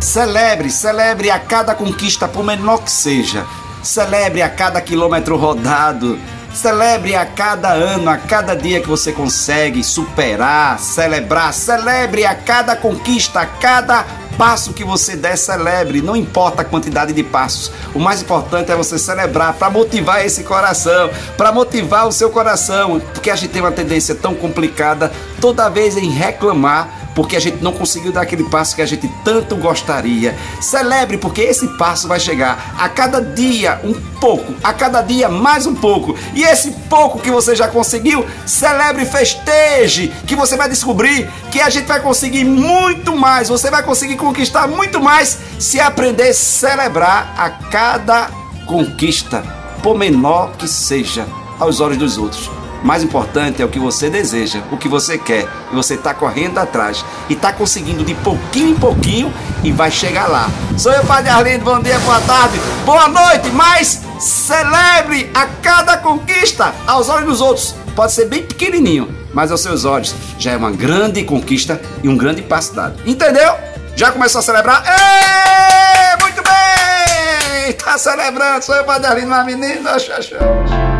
Celebre, celebre a cada conquista, por menor que seja. Celebre a cada quilômetro rodado. Celebre a cada ano, a cada dia que você consegue superar, celebrar. Celebre a cada conquista, a cada passo que você der, celebre. Não importa a quantidade de passos. O mais importante é você celebrar para motivar esse coração, para motivar o seu coração, porque a gente tem uma tendência tão complicada toda vez em reclamar porque a gente não conseguiu dar aquele passo que a gente tanto gostaria. Celebre, porque esse passo vai chegar a cada dia um pouco, a cada dia mais um pouco. E esse pouco que você já conseguiu, celebre, festeje, que você vai descobrir que a gente vai conseguir muito mais, você vai conseguir conquistar muito mais se aprender a celebrar a cada conquista, por menor que seja, aos olhos dos outros mais importante é o que você deseja, o que você quer. E você está correndo atrás e está conseguindo de pouquinho em pouquinho e vai chegar lá. Sou eu, Padre Arlindo. Bom dia, boa tarde, boa noite. Mas celebre a cada conquista aos olhos dos outros. Pode ser bem pequenininho, mas aos seus olhos já é uma grande conquista e um grande passo dado. Entendeu? Já começou a celebrar? Êêê! Muito bem! Tá celebrando. Sou eu, Padre Arlindo, uma menina. Xaxão.